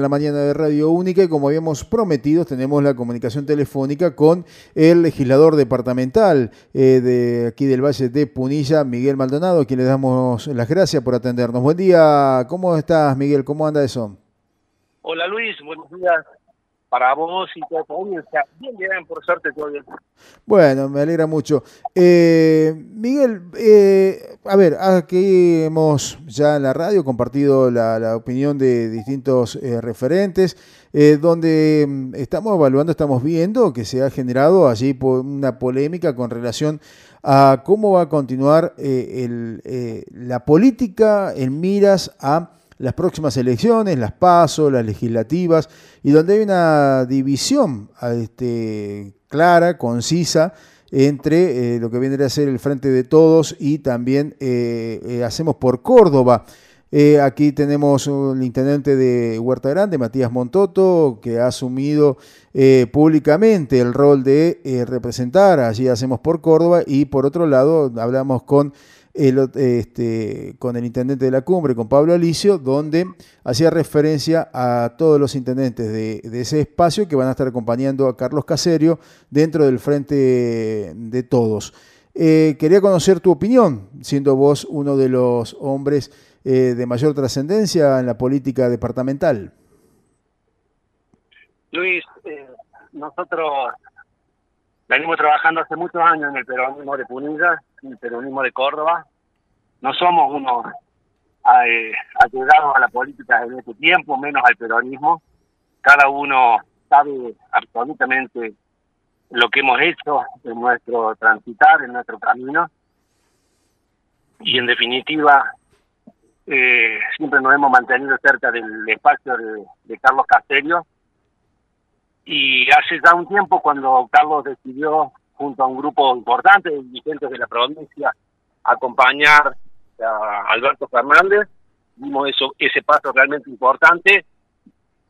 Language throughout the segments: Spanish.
en la mañana de Radio Única y como habíamos prometido tenemos la comunicación telefónica con el legislador departamental eh, de aquí del Valle de Punilla, Miguel Maldonado, a quien le damos las gracias por atendernos. Buen día, ¿cómo estás Miguel? ¿Cómo anda eso? Hola Luis, buenos días para vos y toda tu audiencia. Bien, bien, por suerte todo. Bueno, me alegra mucho. Eh, Miguel, eh, a ver, aquí hemos ya en la radio compartido la, opinión de distintos eh, referentes, donde mm, estamos evaluando, estamos viendo que se ha generado allí una polémica con relación a cómo va a continuar la política en miras a las próximas elecciones, las PASO, las legislativas, y donde hay una división este, clara, concisa, entre eh, lo que viene a ser el Frente de Todos y también eh, eh, Hacemos por Córdoba. aquí tenemos el intendente de Huerta Grande, Matías Montoto, que ha asumido públicamente el rol de representar, allí Hacemos por Córdoba, y por otro lado hablamos con este, con el intendente de la cumbre, con Pablo Alicio, donde hacía referencia a todos los intendentes de, ese espacio que van a estar acompañando a Carlos Caserio dentro del Frente de Todos. Eh, quería conocer tu opinión, siendo vos uno de los hombres eh, de mayor trascendencia en la política departamental. Luis, eh, nosotros venimos trabajando hace muchos años en el peronismo de Punilla, en el peronismo de Córdoba. No somos unos eh, a la política en este tiempo, menos al peronismo. Cada uno sabe absolutamente lo que hemos hecho en nuestro transitar, en nuestro camino. Y en definitiva, eh, siempre nos hemos mantenido cerca del espacio de, de Carlos Castello y hace ya un tiempo, cuando Carlos decidió, junto a un grupo importante de dirigentes de la provincia, acompañar a Alberto Fernández, dimos eso, ese paso realmente importante,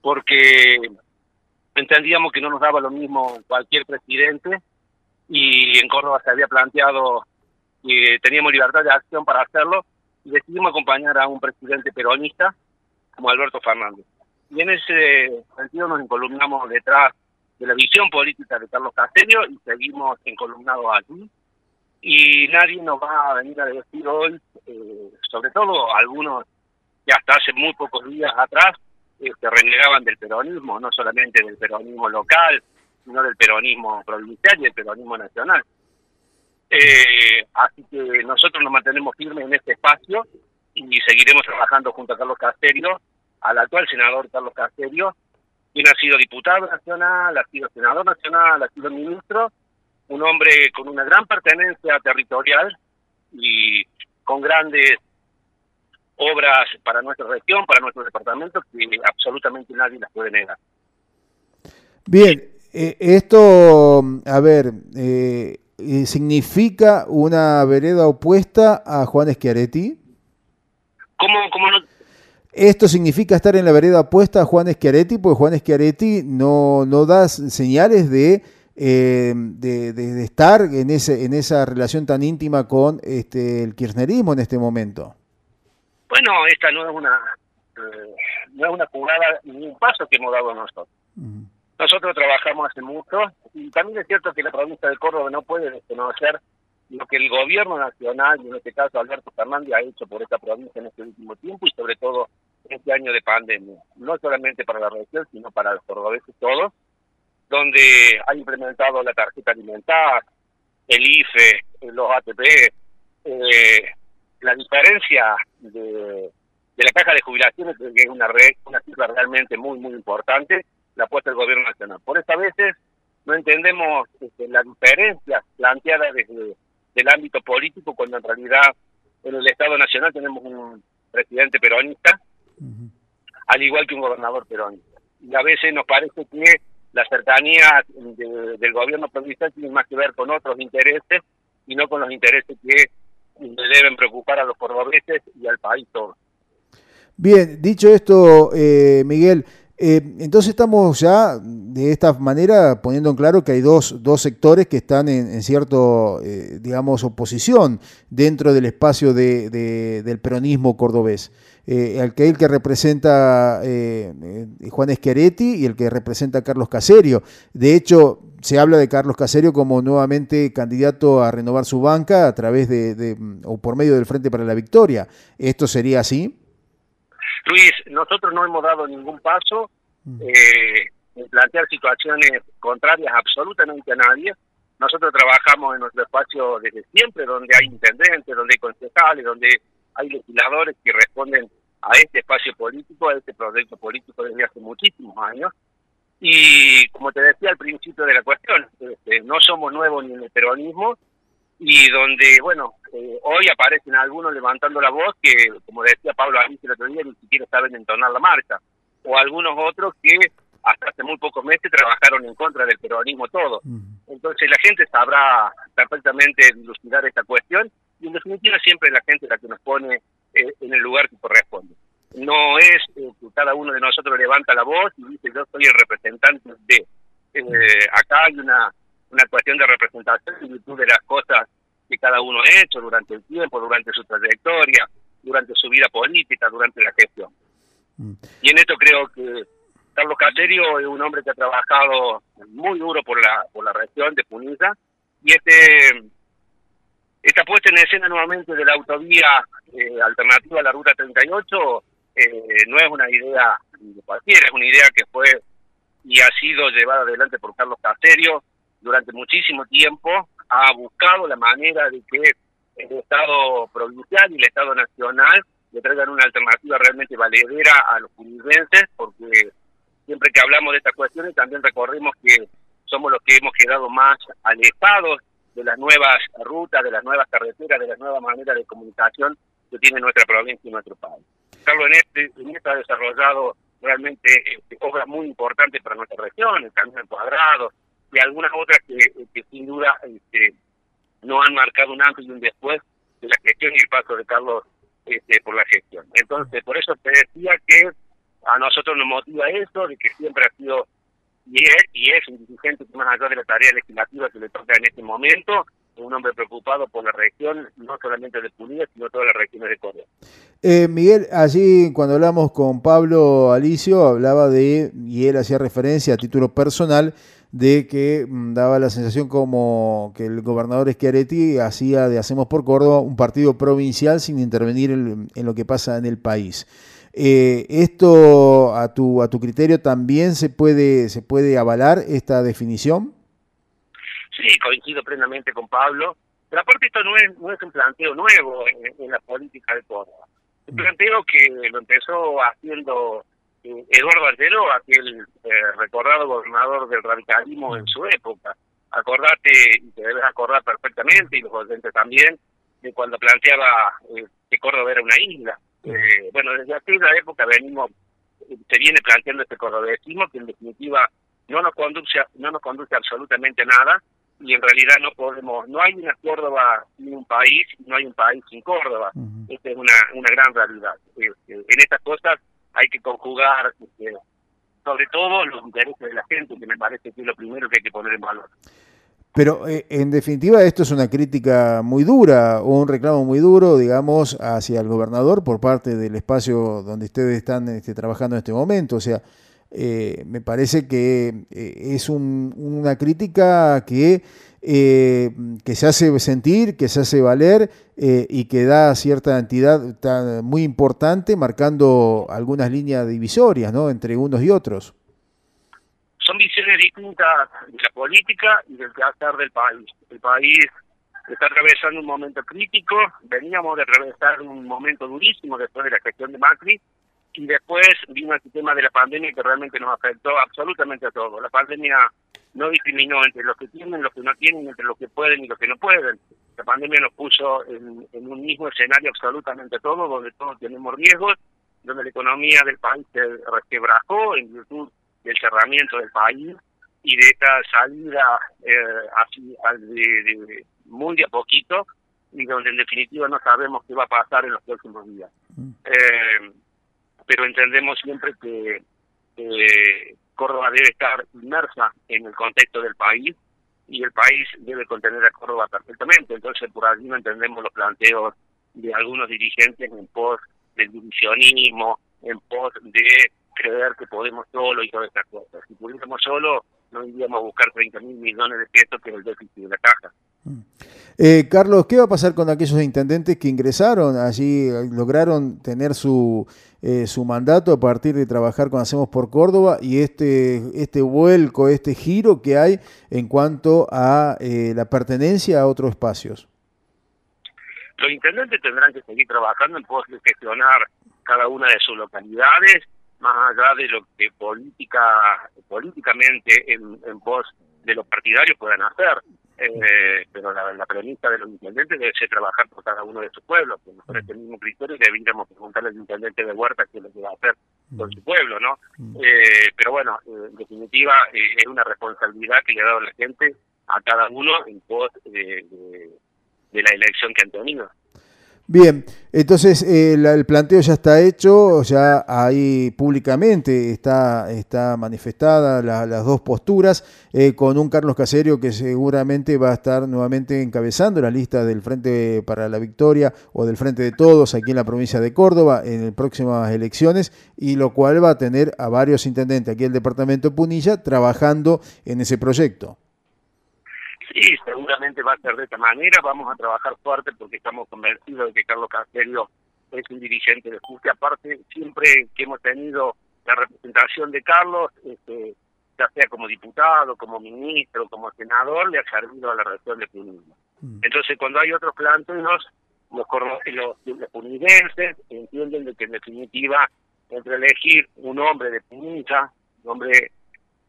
porque entendíamos que no nos daba lo mismo cualquier presidente, y en Córdoba se había planteado que teníamos libertad de acción para hacerlo, y decidimos acompañar a un presidente peronista como Alberto Fernández. Y en ese sentido nos encolumnamos detrás de la visión política de Carlos Castello y seguimos encolumnados allí. Y nadie nos va a venir a decir hoy, eh, sobre todo algunos que hasta hace muy pocos días atrás eh, se renegaban del peronismo, no solamente del peronismo local, sino del peronismo provincial y del peronismo nacional. Eh, así que nosotros nos mantenemos firmes en este espacio y seguiremos trabajando junto a Carlos Castello al actual senador Carlos Castello, quien ha sido diputado nacional, ha sido senador nacional, ha sido ministro, un hombre con una gran pertenencia territorial y con grandes obras para nuestra región, para nuestro departamento, que absolutamente nadie las puede negar. Bien, eh, esto, a ver, eh, eh, ¿significa una vereda opuesta a Juan Schiaretti? ¿Cómo, cómo no? Esto significa estar en la vereda opuesta a Juan Schiaretti, porque Juan Schiaretti no, no da señales de, eh, de, estar en, ese, en esa relación tan íntima con este, el kirchnerismo en este momento. Bueno, esta no es una, eh, no es una jugada ni un paso que hemos dado nosotros. Nosotros trabajamos hace mucho y también es cierto que la provincia de Córdoba no puede desconocer lo que el gobierno nacional, y en este caso Alberto Fernández, ha hecho por esta provincia en este último tiempo y sobre todo este año de pandemia, no solamente para la región, sino para los cordobeses todos, donde ha implementado la tarjeta alimentar, el IFE, los ATP, eh, la diferencia de, la caja de jubilaciones, que es una, red, una cifra realmente muy, muy importante, la ha puesto el gobierno nacional. Por estas veces no entendemos este, la diferencia planteada desde del ámbito político, cuando en realidad en el Estado Nacional tenemos un presidente peronista, al igual que un gobernador peronista. Y a veces nos parece que la cercanía del gobierno provincial tiene más que ver con otros intereses y no con los intereses que le deben preocupar a los cordobeses y al país todo. Bien, dicho esto, eh, Miguel, eh, entonces estamos ya de esta manera poniendo en claro que hay dos, dos sectores que están en, cierto, eh, digamos, oposición dentro del espacio de, del peronismo cordobés. Eh, aquel que representa Juan Schiaretti y el que representa Carlos Caserio. De hecho, se habla de Carlos Caserio como nuevamente candidato a renovar su banca a través de o por medio del Frente para la Victoria. ¿Esto sería así? Luis, nosotros no hemos dado ningún paso eh, en plantear situaciones contrarias absolutamente a nadie. Nosotros trabajamos en nuestro espacio desde siempre, donde hay intendentes, donde hay concejales, donde hay legisladores que responden a este espacio político, a este proyecto político desde hace muchísimos años. Y como te decía al principio de la cuestión, este, no somos nuevos ni en el peronismo, y donde, bueno, eh, hoy aparecen algunos levantando la voz que, como decía Pablo Alicia el otro día, ni siquiera saben entonar la marca, o algunos otros que hasta hace muy pocos meses trabajaron en contra del peronismo todo. Entonces la gente sabrá perfectamente dilucidar esta cuestión y en definitiva siempre la gente la que nos pone eh, en el lugar que corresponde. No es eh, que cada uno de nosotros levanta la voz y dice yo soy el representante de... acá hay una una cuestión de representación en virtud de las cosas que cada uno ha hecho durante el tiempo, durante su trayectoria, durante su vida política, durante la gestión. Mm. Y en esto creo que Carlos Caserio es un hombre que ha trabajado muy duro por la por la región de Punilla y este esta puesta en escena nuevamente de la autovía eh, alternativa a la ruta 38 eh, no es una idea de cualquiera, es una idea que fue y ha sido llevada adelante por Carlos Caserio durante muchísimo tiempo ha buscado la manera de que el Estado provincial y el Estado nacional le traigan una alternativa realmente valedera a los punillenses, porque siempre que hablamos de estas cuestiones también recorrimos que somos los que hemos quedado más alejados de las nuevas rutas, de las nuevas carreteras, de las nuevas maneras de comunicación que tiene nuestra provincia y nuestro país. Carlos en este, en este ha desarrollado realmente este, obras muy importantes para nuestra región, el Camino Cuadrado, y algunas otras que, sin duda este, no han marcado un antes y un después de la gestión y el paso de Carlos este, por la gestión. Entonces, por eso te decía que a nosotros nos motiva eso, de que siempre ha sido y es, y es un dirigente que más allá de la tarea legislativa que le toca en este momento, un hombre preocupado por la región, no solamente de Punilla, sino todas las regiones de Corea. Eh, Miguel, allí cuando hablamos con Pablo Alicio, hablaba de, y él hacía referencia a título personal, de que mm, daba la sensación como que el gobernador Schiaretti hacía de Hacemos por Córdoba un partido provincial sin intervenir en, lo que pasa en el país. Eh, ¿Esto a tu, a tu criterio también se puede, se puede avalar esta definición? Sí, coincido plenamente con Pablo. Pero aparte esto no es, no es un planteo nuevo en, la política de Córdoba. Un mm. planteo que lo empezó haciendo Eduardo Artero, aquel eh, recordado gobernador del radicalismo en su época. Acordate, y te debes acordar perfectamente, y los oyentes también, de cuando planteaba eh, que Córdoba era una isla. Eh, bueno, desde aquella época venimos, se viene planteando este cordobesismo que en definitiva no nos conduce, no nos conduce absolutamente a nada, y en realidad no podemos, no hay una Córdoba sin un país, no hay un país sin Córdoba. Esta es una, una gran realidad. en estas cosas hay que conjugar este, sobre todo los intereses de la gente, que me parece que es lo primero que hay que poner en valor. Pero eh, en definitiva esto es una crítica muy dura o un reclamo muy duro, digamos, hacia el gobernador por parte del espacio donde ustedes están este, trabajando en este momento. O sea, eh, me parece que eh, es una crítica que eh, que se hace sentir, que se hace valer eh, y que da cierta entidad muy importante, marcando algunas líneas divisorias ¿no? entre unos y otros. Son visiones distintas de la política y del quehacer del país. El país está atravesando un momento crítico, veníamos de atravesar un momento durísimo después de la gestión de Macri, y después vino el tema de la pandemia que realmente nos afectó absolutamente a todos. La pandemia no discriminó entre los que tienen, los que no tienen, entre los que pueden y los que no pueden. La pandemia nos puso en, un mismo escenario absolutamente todo, donde todos tenemos riesgos, donde la economía del país se resquebrajó en virtud del cerramiento del país y de esta salida eh, así de, muy de a poquito y donde en definitiva no sabemos qué va a pasar en los próximos días. Mm. Eh, pero entendemos siempre que Córdoba debe estar inmersa en el contexto del país y el país debe contener a Córdoba perfectamente. Entonces, por allí no entendemos los planteos de algunos dirigentes en pos del divisionismo, en pos de creer que podemos solo y todas estas cosas. Si pudiéramos solo, no iríamos a buscar 30 mil millones de pesos, que es el déficit de la caja. Mm. Eh, Carlos, ¿qué va a pasar con aquellos intendentes que ingresaron allí, lograron tener su, eh, su mandato a partir de trabajar con Hacemos por Córdoba y este, este vuelco, este giro que hay en cuanto a eh, la pertenencia a otros espacios? Los intendentes tendrán que seguir trabajando en pos de gestionar cada una de sus localidades, más allá de lo que política políticamente en, en pos de los partidarios puedan hacer. Eh, pero la, la, premisa de los intendentes debe ser trabajar por cada uno de sus pueblos, que por este mismo criterio deberíamos preguntarle al intendente de Huerta qué es lo que va a hacer con su pueblo, ¿no? Eh, pero bueno, eh, en definitiva es una responsabilidad que le ha dado la gente a cada uno en pos de, de la elección que han tenido. Bien, entonces eh, el planteo ya está hecho, ya ahí públicamente está, está manifestada las dos posturas, eh, con un Carlos Caserio que seguramente va a estar nuevamente encabezando la lista del Frente para la Victoria o del Frente de Todos aquí en la provincia de Córdoba en las próximas elecciones, y lo cual va a tener a varios intendentes aquí en el departamento Punilla trabajando en ese proyecto. Sí, seguramente va a ser de esta manera. Vamos a trabajar fuerte porque estamos convencidos de que Carlos Caserio es un dirigente de justicia. Aparte, siempre que hemos tenido la representación de Carlos, este, ya sea como diputado, como ministro, como senador, le ha servido a la región de Punilla. Mm. Entonces, cuando hay otros planteos, los, los, los punidenses entienden de que en definitiva, entre elegir un hombre de Punilla, un hombre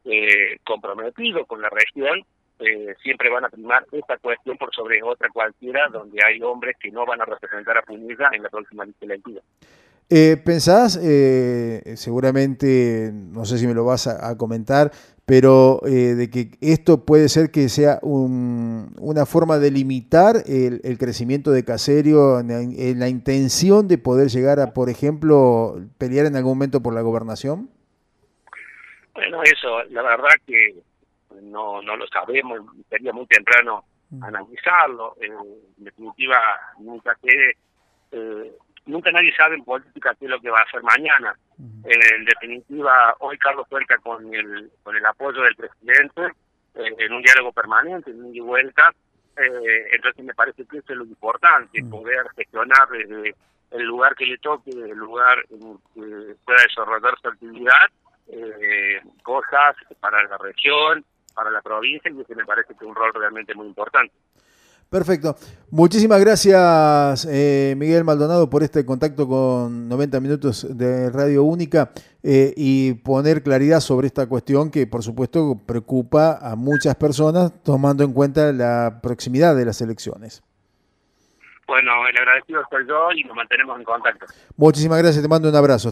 eh, comprometido con la región, eh, siempre van a primar esta cuestión por sobre otra cualquiera, donde hay hombres que no van a representar a Punilla en la próxima legislatura. Eh, ¿Pensás, eh, seguramente, no sé si me lo vas a, comentar, pero eh, de que esto puede ser que sea una forma de limitar el, crecimiento de Caserio en, la intención de poder llegar a, por ejemplo, pelear en algún momento por la gobernación? Bueno, eso, la verdad que no, no lo sabemos, sería muy temprano mm. analizarlo. en definitiva, nunca que, eh, nunca nadie sabe en política qué es lo que va a hacer mañana. en definitiva, hoy Carlos cuenta con el, con el apoyo del presidente eh, en un diálogo permanente, en un y vuelta. Eh, entonces me parece que eso es lo importante, poder gestionar desde el lugar que le toque, el lugar en que pueda desarrollar su actividad, cosas para la región, para la provincia y que me parece que es un rol realmente muy importante. Perfecto. Muchísimas gracias, eh, Miguel Maldonado, por este contacto con 90 minutos de Radio Única eh, y poner claridad sobre esta cuestión que, por supuesto, preocupa a muchas personas, tomando en cuenta la proximidad de las elecciones. Bueno, el agradecido soy yo y nos mantenemos en contacto. Muchísimas gracias, te mando un abrazo.